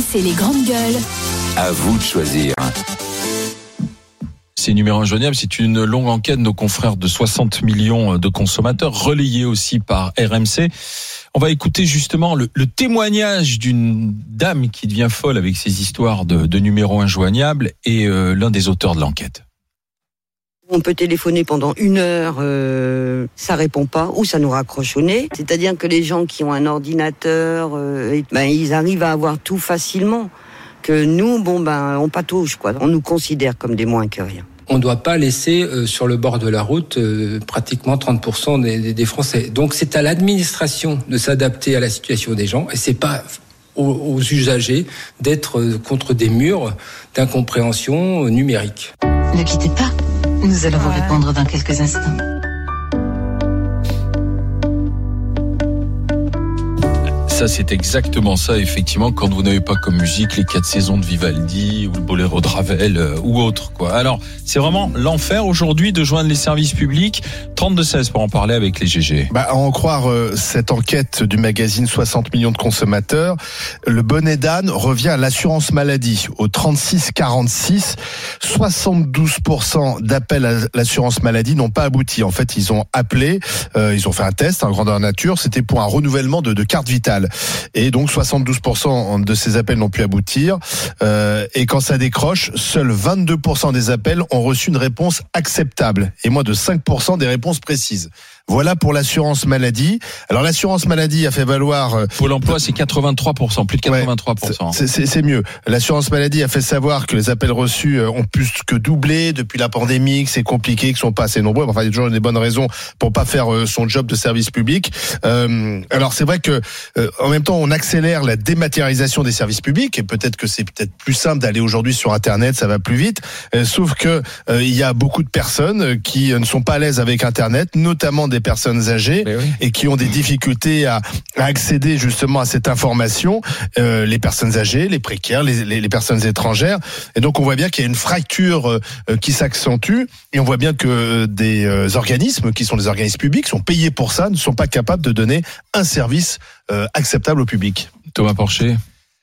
RMC les grandes gueules. À vous de choisir. Ces numéros injoignables, c'est une longue enquête de nos confrères de 60 millions de consommateurs, relayée aussi par RMC. On va écouter justement le, témoignage d'une dame qui devient folle avec ses histoires de, de numéros injoignables et euh, l'un des auteurs de l'enquête. On peut téléphoner pendant une heure, euh, ça répond pas, ou ça nous raccroche au nez. C'est-à-dire que les gens qui ont un ordinateur, euh, et- ben, ils arrivent à avoir tout facilement. Que nous, bon ben, on patauge quoi. On nous considère comme des moins que rien. on ne doit pas laisser euh, sur le bord de la route euh, pratiquement 30% des, des- des Français. Donc c'est à l'administration de s'adapter à la situation des gens et c'est pas aux, aux usagers d'être euh, contre des murs d'incompréhension numérique. Ne quittez pas. Nous allons vous répondre dans quelques instants. Ça, c'est exactement ça, effectivement, quand vous n'avez pas comme musique les quatre saisons de Vivaldi ou le boléro de Ravel euh, ou autre, quoi. Alors, c'est vraiment l'enfer aujourd'hui de joindre les services publics. 32-16 pour en parler avec les GG. Bah, à en croire euh, cette enquête du magazine 60 millions de consommateurs, le bonnet d'âne revient à l'assurance maladie au 36-46. 72% d'appels à l'assurance maladie n'ont pas abouti. En fait, ils ont appelé, euh, ils ont fait un test en grandeur nature, c'était pour un renouvellement de, de carte vitale. Et donc 72% de ces appels n'ont pu aboutir. Euh, et quand ça décroche, seuls 22% des appels ont reçu une réponse acceptable et moins de 5% des réponses précises. Voilà pour l'assurance maladie. Alors l'assurance maladie a fait valoir euh, Pôle emploi, c'est 83%, plus de 83%. c'est- c'est c'est mieux. L'assurance maladie a fait savoir que les appels reçus euh, ont plus que doublé depuis la pandémie, que c'est compliqué, qu'ils sont pas assez nombreux. Enfin, il y a toujours des bonnes raisons pour pas faire euh, son job de service public. Euh, alors c'est vrai que euh, en même temps, on accélère la dématérialisation des services publics et peut-être que c'est peut-être plus simple d'aller aujourd'hui sur Internet, ça va plus vite. Sauf que euh, il y a beaucoup de personnes qui ne sont pas à l'aise avec Internet, notamment des personnes âgées oui. et qui ont des difficultés à, à accéder justement à cette information, euh, les personnes âgées, les précaires, les, les- les personnes étrangères. Et donc on voit bien qu'il y a une fracture euh, euh, qui s'accentue et on voit bien que des euh, organismes qui sont des organismes publics sont payés pour ça, ne sont pas capables de donner un service euh, acceptable au public. Thomas Porcher.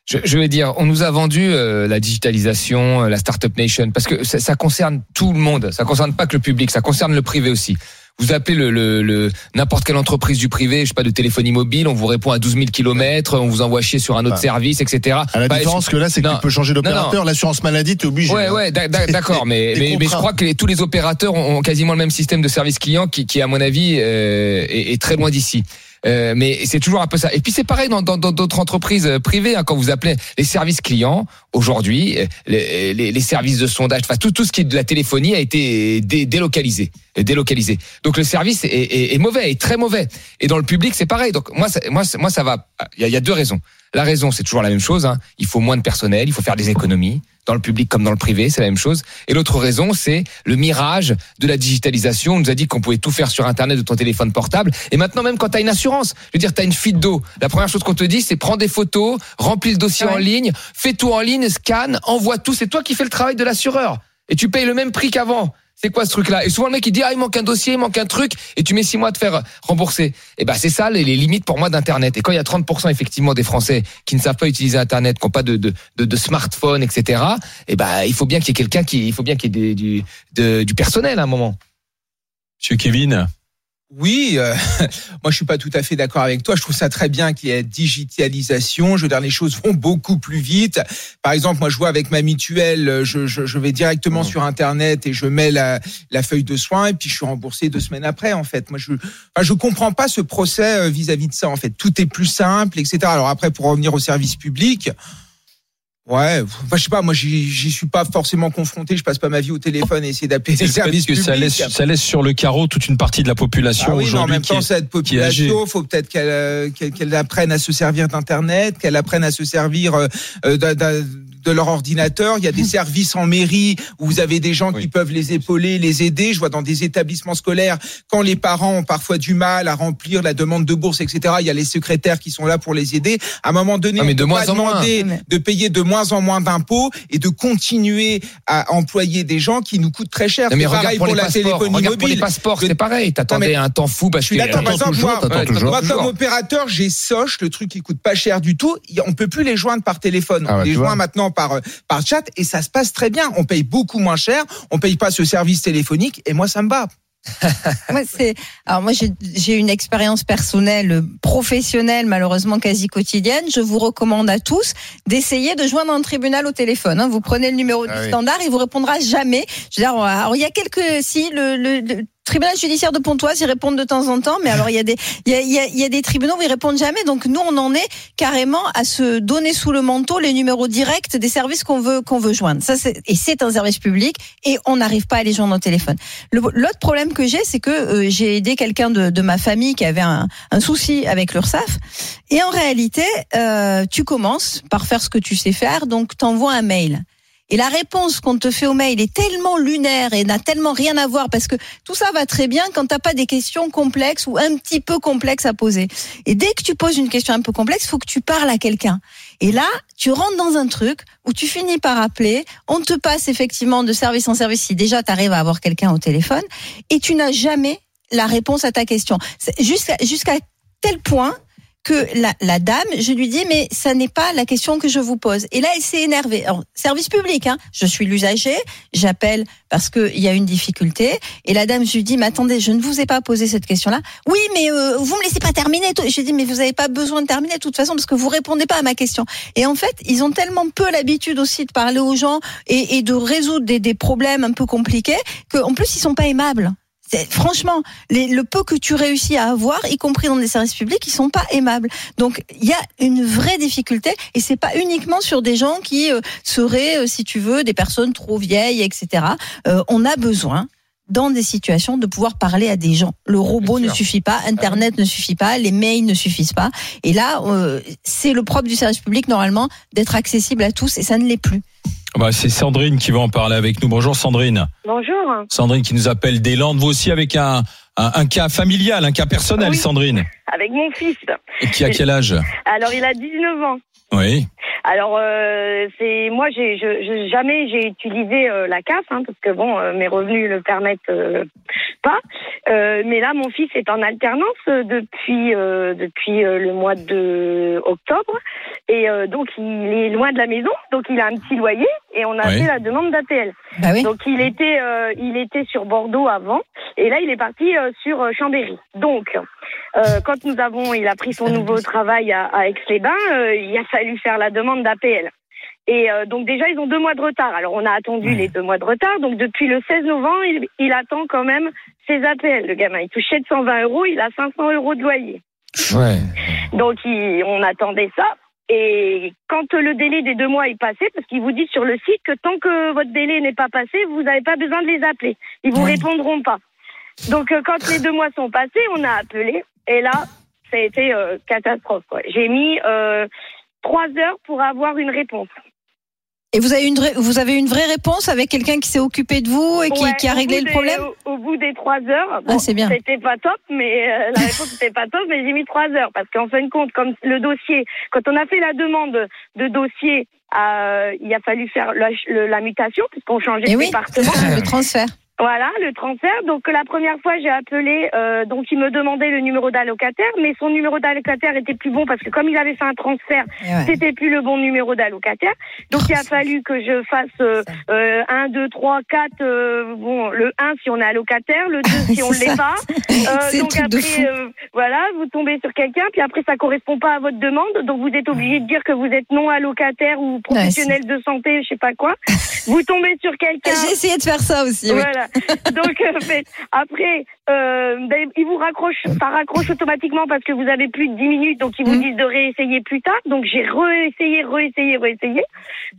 Je, je vais dire, on nous a vendu euh, la digitalisation, euh, la startup nation, parce que ça, ça concerne tout le monde. Ça concerne pas que le public, ça concerne le privé aussi. Vous appelez le, le, le- n'importe quelle entreprise du privé, je sais pas, de téléphonie mobile, on vous répond à 12 000 kilomètres, on vous envoie chier sur un autre service, etc. À la Bah, différence que là, c'est que non. tu peux changer d'opérateur. L'assurance maladie, tu es obligé. Ouais, hein. ouais, d'ac- d'ac- d'accord, mais, mais, mais je crois que les- tous les opérateurs ont, ont quasiment le même système de service client qui, qui à mon avis, euh, est, est très loin d'ici. Euh, mais c'est toujours un peu ça. Et puis c'est pareil dans dans- dans d'autres entreprises euh, privées. hein, quand vous appelez les services clients, aujourd'hui, euh, les, les, les services de sondage, enfin tout tout ce qui est de la téléphonie a été dé- délocalisé, délocalisé. Donc le service est, est, mauvais, est très mauvais. Et dans le public, c'est pareil. Donc moi, ça, moi, moi, ça va. Il y a, il y a deux raisons. La raison, c'est toujours la même chose. Hein. Il faut moins de personnel, il faut faire des économies dans le public comme dans le privé, c'est la même chose. Et l'autre raison, c'est le mirage de la digitalisation. On nous a dit qu'on pouvait tout faire sur Internet de ton téléphone portable. Et maintenant, même quand tu as une assurance, je veux dire, tu as une fuite d'eau. La première chose qu'on te dit, c'est prends des photos, remplis le dossier en ligne, fais tout en ligne, scanne, envoie tout. C'est toi qui fais le travail de l'assureur. Et tu payes le même prix qu'avant. C'est quoi ce truc-là? Et souvent le mec il dit ah il manque un dossier, il manque un truc, et tu mets six mois à te faire rembourser. Et ben c'est ça les, limites pour moi d'Internet. Et quand il y a 30% effectivement des Français qui ne savent pas utiliser Internet, qui n'ont pas de, de, de, smartphone, etc. Et ben il faut bien qu'il y ait quelqu'un qui, il faut bien qu'il y ait du, du personnel à un moment. Monsieur Kevin. Oui, euh, moi je suis pas tout à fait d'accord avec toi. Je trouve ça très bien qu'il y ait digitalisation. Je veux dire, les choses vont beaucoup plus vite. Par exemple, moi je vois avec ma mutuelle, euh, je, je, je vais directement sur Internet et je mets la, la feuille de soins et puis je suis remboursé deux semaines après. En fait, moi je, enfin, je comprends pas ce procès euh, vis-à-vis de ça. En fait, tout est plus simple, etc. Alors après, pour revenir au service public. Ouais, enfin, je sais pas, moi j'y suis pas forcément confronté, je passe pas ma vie au téléphone et essayer d'appeler les services que publics. ça laisse, ça laisse sur le carreau toute une partie de la population Ah oui, en même temps, est- cette population, faut peut-être qu'elle euh, qu'elle qu'elle apprenne à se servir d'Internet, qu'elle apprenne à se servir euh, euh, d'un- d'un- de leur ordinateur. Il y a des services en mairie où vous avez des gens qui peuvent les épauler, les aider. Je vois dans des établissements scolaires quand les parents ont parfois du mal à remplir la demande de bourse, etc. Il y a les secrétaires qui sont là pour les aider. À un moment donné, Ah, mais on de peut moins pas en moins. demander de payer de moins en moins d'impôts et de continuer à employer des gens qui nous coûtent très cher. Non, mais C'est regarde pareil pour, pour, les la passeports. téléphonie Regarde pour les mobile. passeports, c'est pareil. T'attendais mais- un temps fou parce Je suis que d'accord. Par T'attends exemple, toujours, moi, t'attends Ouais, toujours. moi, toujours. comme opérateur, j'ai Soch, le truc qui coûte pas cher du tout. On peut plus les joindre par téléphone. Ah on ouais, les tu joint vois. Par euh, par chat et ça se passe très bien. On paye beaucoup moins cher. On paye pas ce service téléphonique et moi ça me va. Moi, c'est alors moi j'ai j'ai une expérience personnelle, euh, professionnelle, malheureusement quasi quotidienne. Je vous recommande à tous d'essayer de joindre un tribunal au téléphone. hein. Vous prenez le numéro Ah du oui. standard, il vous répondra jamais. Je veux dire, alors il y a quelques si le, le, le tribunal judiciaire de Pontoise, ils répondent de temps en temps, mais alors il y a des il y a, il y a, des tribunaux où ils répondent jamais. Donc nous on en est carrément à se donner sous le manteau les numéros directs des services qu'on veut qu'on veut joindre. Ça c'est et c'est un service public et on n'arrive pas à les joindre au téléphone. L'autre problème que j'ai, c'est que euh, j'ai aidé quelqu'un de, de ma famille qui avait un, un souci avec l'URSSAF. Et en réalité, euh, tu commences par faire ce que tu sais faire, donc t'envoies un mail. Et la réponse qu'on te fait au mail est tellement lunaire et n'a tellement rien à voir parce que tout ça va très bien quand t'as pas des questions complexes ou un petit peu complexes à poser. Et dès que tu poses une question un peu complexe, faut que tu parles à quelqu'un. Et là, tu rentres dans un truc où tu finis par appeler, on te passe effectivement de service en service si déjà tu arrives à avoir quelqu'un au téléphone et tu n'as jamais la réponse à ta question. Jusqu'à tel point que la, la dame, je lui dis mais ça n'est pas la question que je vous pose. Et là, elle s'est énervée. Alors, service public, hein. Je suis l'usager, j'appelle parce qu'il y a une difficulté. Et la dame, je lui dis mais attendez, je ne vous ai pas posé cette question-là. Oui, mais euh, vous me laissez pas terminer. lui dis mais vous n'avez pas besoin de terminer de toute façon parce que vous répondez pas à ma question. Et en fait, ils ont tellement peu l'habitude aussi de parler aux gens et, et de résoudre des, des problèmes un peu compliqués qu'en plus ils sont pas aimables. Franchement, le peu que tu réussis à avoir, y compris dans des services publics, ils sont pas aimables. Donc il y a une vraie difficulté et c'est pas uniquement sur des gens qui euh, seraient, euh, si tu veux, des personnes trop vieilles, etc. Euh, on a besoin dans des situations de pouvoir parler à des gens. Le robot ne suffit pas, Internet ne suffit pas, les mails ne suffisent pas. Et là, euh, c'est le propre du service public normalement d'être accessible à tous et ça ne l'est plus. Bah, c'est Sandrine qui va en parler avec nous. Bonjour Sandrine. Bonjour. Sandrine qui nous appelle des Landes, vous aussi avec un, un, un cas familial, un cas personnel, Oui. Sandrine. Avec mon fils. Et qui a quel âge? Alors, il a 19 ans. Oui. Alors, euh, c'est moi, j'ai je, je- jamais j'ai utilisé euh, la CAF hein, parce que bon, euh, mes revenus le permettent euh, pas. Euh, mais là, mon fils est en alternance depuis euh, depuis euh, le mois de octobre et euh, donc il est loin de la maison, donc il a un petit loyer et on a Oui. fait la demande d'APL. Bah oui. Donc il était euh, il était sur Bordeaux avant et là il est parti euh, sur euh, Chambéry. Donc euh, quand nous avons il a pris son nouveau travail à, à Aix-les-Bains, euh, il a fallu faire la demande d'APL. Et euh, donc déjà ils ont deux mois de retard. Alors on a attendu les deux mois de retard. Donc depuis le 16 novembre il, il attend quand même ses APL. Le gamin il touche 720 euros, il a 500 euros de loyer. Ouais. Donc il- on attendait ça. Et quand le délai des deux mois est passé, parce qu'ils vous disent sur le site que tant que votre délai n'est pas passé, vous n'avez pas besoin de les appeler. Ils vous répondront pas. Donc euh, quand les deux mois sont passés, on a appelé. Et là, ça a été euh, catastrophe. J'ai mis euh, trois heures pour avoir une réponse. Et vous avez une vraie- vous avez une vraie réponse avec quelqu'un qui s'est occupé de vous et qui, Ouais, qui a réglé le des- problème au, au bout des trois heures, bon, Ah, c'est bien. c'était pas top, mais euh, la réponse n'était pas top, mais j'ai mis trois heures parce qu'en fin de compte, comme le dossier, quand on a fait la demande de dossier, euh, il a fallu faire la, mutation puisqu'on changeait Et de oui, département. le transfert. Voilà, le transfert. Donc la première fois, j'ai appelé, euh, donc il me demandait le numéro d'allocataire, mais son numéro d'allocataire était plus bon parce que comme il avait fait un transfert, ouais. c'était plus le bon numéro d'allocataire. Donc il a fallu que je fasse euh, euh, 1, 2, 3, 4, euh, bon, le 1 si on est allocataire, le 2 si on ne l'est pas. Euh, donc après, euh, voilà, vous tombez sur quelqu'un, puis après ça correspond pas à votre demande, donc vous êtes obligé de dire que vous êtes non allocataire ou professionnel de santé, je sais pas quoi. Vous tombez sur quelqu'un. J'ai essayé de faire ça aussi. oui. Donc, euh, après, euh, ben, ils vous raccrochent, ça raccroche automatiquement parce que vous avez plus de 10 minutes, donc ils vous Mhm. disent de réessayer plus tard. Donc, j'ai réessayé, réessayé, réessayé.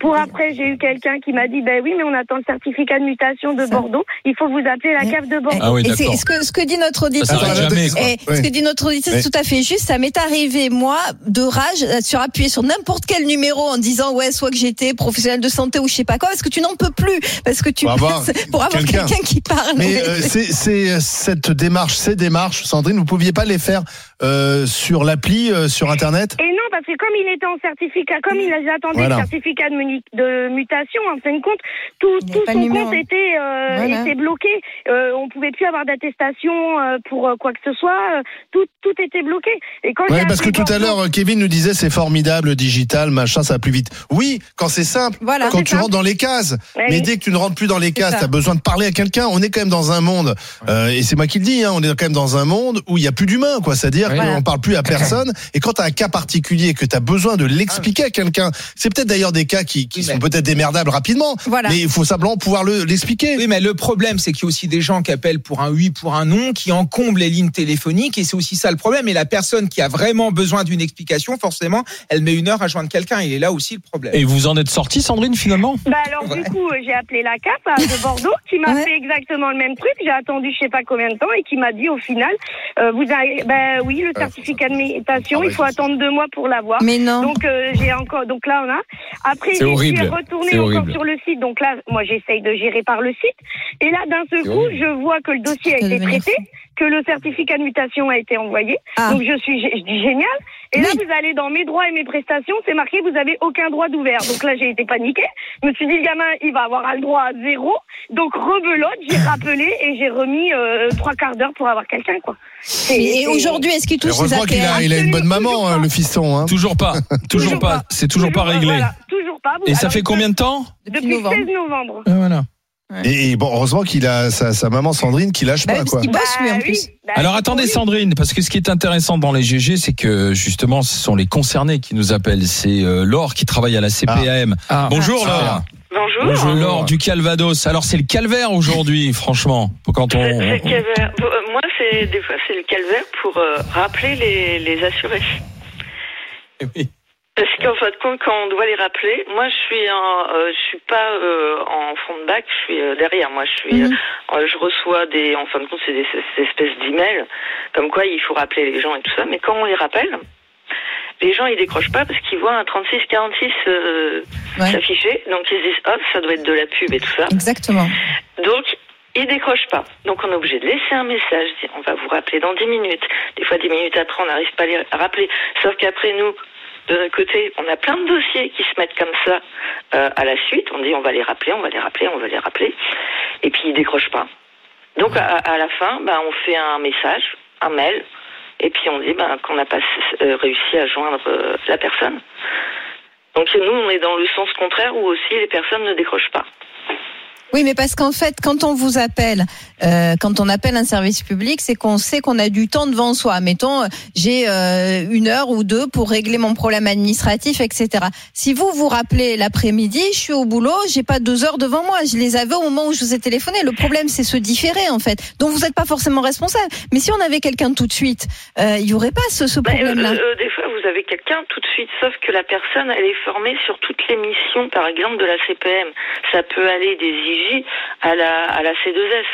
Pour après, j'ai eu quelqu'un qui m'a dit, ben oui, mais on attend le certificat de mutation de Ça. Bordeaux. Il faut vous appeler la Mhm. cave de Bordeaux. Ah oui, Et c'est- d'accord. ce que, ce que dit notre auditeur. jamais. Et Ouais. ce que dit notre auditeur, c'est tout à fait juste. Ça m'est arrivé, moi, de rage, euh, sur appuyer sur n'importe quel numéro en disant, ouais, soit que j'étais professionnel de santé ou je sais pas quoi, parce que tu n'en peux plus. Parce que tu Pour avoir pour avoir quelqu'un. quelqu'un qui parle. Mais euh, c'est euh, cette démarche, ces démarches, Sandrine, vous pouviez pas les faire euh, sur l'appli, euh, sur Internet Et non, parce que comme il était en certificat, comme il attendait Voilà. le certificat de, mutation, en fin de compte, tout, tout son numéro. compte était, euh, Voilà. était bloqué. Euh, on pouvait plus avoir d'attestation euh, pour euh, quoi que ce soit. Tout, tout était bloqué. Et quand Ouais, parce que tout à l'heure, Kevin nous disait c'est formidable, le digital, machin, ça va plus vite. Oui, quand c'est simple, Voilà. quand tu simple. rentres dans les cases. Ouais, Mais oui. dès que tu ne rentres plus dans les cases, tu as besoin de parler à quelqu'un. On est quand même dans un monde, euh, et c'est moi qui le dis, hein, on est quand même dans un monde où il y a plus d'humain, quoi. C'est-à-dire Voilà. qu'on parle plus à personne. Et quand tu as un cas particulier, que tu as besoin de l'expliquer à quelqu'un, c'est peut-être d'ailleurs des cas qui, qui Oui, sont mais- peut-être démerdables rapidement, Voilà. mais il faut simplement pouvoir le- l'expliquer. Oui, mais le problème, c'est qu'il y a aussi des gens qui appellent pour un oui, pour un non, qui encombrent les lignes téléphoniques, et c'est aussi ça le problème. Et la personne qui a vraiment besoin d'une explication, forcément, elle met une heure à joindre quelqu'un. Il est là aussi le problème. Et vous en êtes sorti, Sandrine, finalement? Bah alors Ouais. du coup j'ai appelé la CAP à- de Bordeaux qui m'a Ouais. fait exactement le même truc. J'ai attendu je sais pas combien de temps et qui m'a dit au final euh, vous avez bah oui le certificat de mutation Ah, il faut ouais. attendre deux mois pour l'avoir. Mais non. Donc euh, j'ai encore donc là on a après je suis retournée encore horrible. sur le site donc là moi j'essaye de gérer par le site et là d'un seul coup horrible. je vois que le dossier a été traité que le certificat de mutation a été envoyé Ah. donc je suis je dis génial et là vous allez dans mes droits et mes prestations c'est marqué vous avez aucun droit d'ouvert donc là j'ai été paniquée je me suis dit le gamin il va avoir le droit à zéro donc rebelote j'ai rappelé et j'ai remis euh, trois quarts d'heure pour avoir quelqu'un quoi Et aujourd'hui, est-ce qu'il touche ses Heureusement qu'il a, il a une bonne maman, hein, le fiston. Hein. Toujours pas. Toujours, Toujours pas. pas. C'est toujours, pas euh, réglé. voilà, toujours pas Et ça Alors, fait combien de temps Depuis novembre. 16 novembre. Ah, Voilà. Et, et bon, heureusement qu'il a sa, sa maman Sandrine qui lâche Bah, pas, quoi. bosse lui en Bah plus. oui, bah, Alors attendez lui. Sandrine, parce que ce qui est intéressant dans les GG, c'est que justement, ce sont les concernés qui nous appellent. C'est euh, Laure qui travaille à la CPAM. Ah. Bonjour Ah. Laure. Bonjour. Bonjour Laure du Calvados. Alors c'est le calvaire aujourd'hui, franchement. Quand on, le calvaire. Euh, Moi, c'est des fois c'est le calvaire pour euh, rappeler les, les assurés. Oui. Parce qu'en fin de compte, quand on doit les rappeler, moi, je suis en, euh, je suis pas euh, en front de bac, je suis euh, derrière. Moi, je suis, Mhm. je reçois des, en fin de compte, c'est des, ces espèces d'emails comme quoi il faut rappeler les gens et tout ça. Mais quand on les rappelle, les gens ils décrochent pas parce qu'ils voient un 36-46 euh, Ouais. s'afficher, donc ils se disent hop, ça doit être de la pub et tout ça. Exactement. Donc, ils décrochent pas. Donc, on est obligé de laisser un message. On va vous rappeler dans 10 minutes. Des fois, 10 minutes après, on n'arrive pas à les rappeler. Sauf qu'après, nous, de notre côté, on a plein de dossiers qui se mettent comme ça euh, à la suite. On dit, on va les rappeler, on va les rappeler, on va les rappeler. Et puis, ils décrochent pas. Donc, à, la fin, bah, on fait un message, un mail. Et puis, on dit bah, qu'on n'a pas euh, réussi à joindre euh, la personne. Donc, nous, on est dans le sens contraire où aussi les personnes ne décrochent pas. Oui, mais parce qu'en fait, quand on vous appelle, euh, quand on appelle un service public, c'est qu'on sait qu'on a du temps devant soi. Mettons, euh, j'ai euh, une heure ou deux pour régler mon problème administratif, etc. Si vous vous rappelez l'après-midi, je suis au boulot, j'ai pas deux heures devant moi. Je les avais au moment où je vous ai téléphoné. Le problème, c'est se différer, en fait. Donc, vous n'êtes pas forcément responsable. Mais si on avait quelqu'un tout de suite, euh, il y aurait pas ce, ce Ben, problème-là. euh, avez quelqu'un tout de suite, sauf que la personne, elle est formée sur toutes les missions, par exemple, de la CPM. Ça peut aller des IJ à la, à la C2S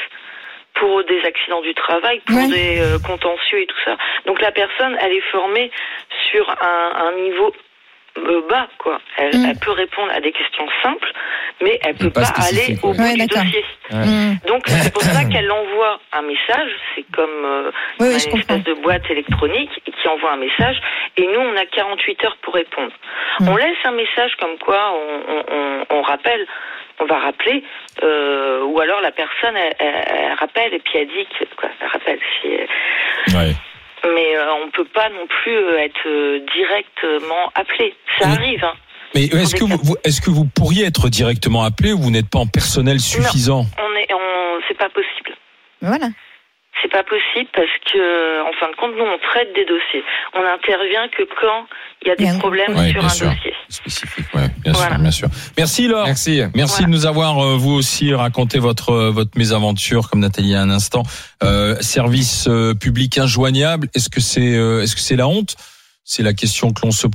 pour des accidents du travail, pour des euh, contentieux et tout ça. Donc la personne, elle est formée sur un, un niveau euh, bas, quoi. Elle, Mm. elle peut répondre à des questions simples, mais elle peut pas pas, aller au bout Ouais, du dossier. Mmh. Donc c'est pour ça qu'elle envoie un message. C'est comme euh, Oui, oui, une comprends. espèce de boîte électronique qui envoie un message. Et nous, on a 48 heures pour répondre. Mm. On laisse un message comme quoi on, on, on, on rappelle. On va rappeler, euh, ou alors la personne elle, elle- elle rappelle et puis elle dit que quoi, elle rappelle. Si, Ouais. mais euh, on peut pas non plus euh, être euh, directement appelé. Ça Oui. arrive. Hein. Mais est-ce que vous, est-ce que vous pourriez être directement appelé ou vous n'êtes pas en personnel suffisant On est, on, c'est pas possible. Voilà. c'est pas possible parce que, en fin de compte, nous, on traite des dossiers. On n'intervient que quand il y a des Bien. problèmes sur bien un sûr. dossier. Spécifique, ouais, bien Voilà. sûr, bien sûr. Merci Laure. Merci. Merci Voilà. de nous avoir euh, vous aussi raconté votre euh, votre mésaventure comme Nathalie a un instant. Euh, service euh, public injoignable. Est-ce que c'est euh, est-ce que c'est la honte? C'est la question que l'on se.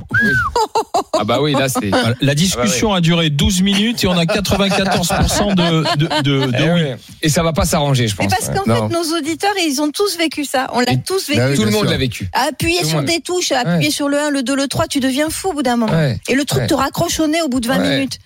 Ah bah oui, là c'est. La discussion a duré 12 minutes et on a 94% de de, de, de Eh oui. ouais. Et ça va pas s'arranger, je Mais pense. parce qu'en Non. fait, nos auditeurs, ils ont tous vécu ça. On l'a tous vécu. Bah oui, Tout le monde l'a vécu. Appuyer sur monde. des touches, appuyer sur le 1, le 2, le 3, tu deviens fou au bout d'un moment. Ouais. Et le truc Ouais. te raccroche au nez au bout de 20 Ouais. minutes.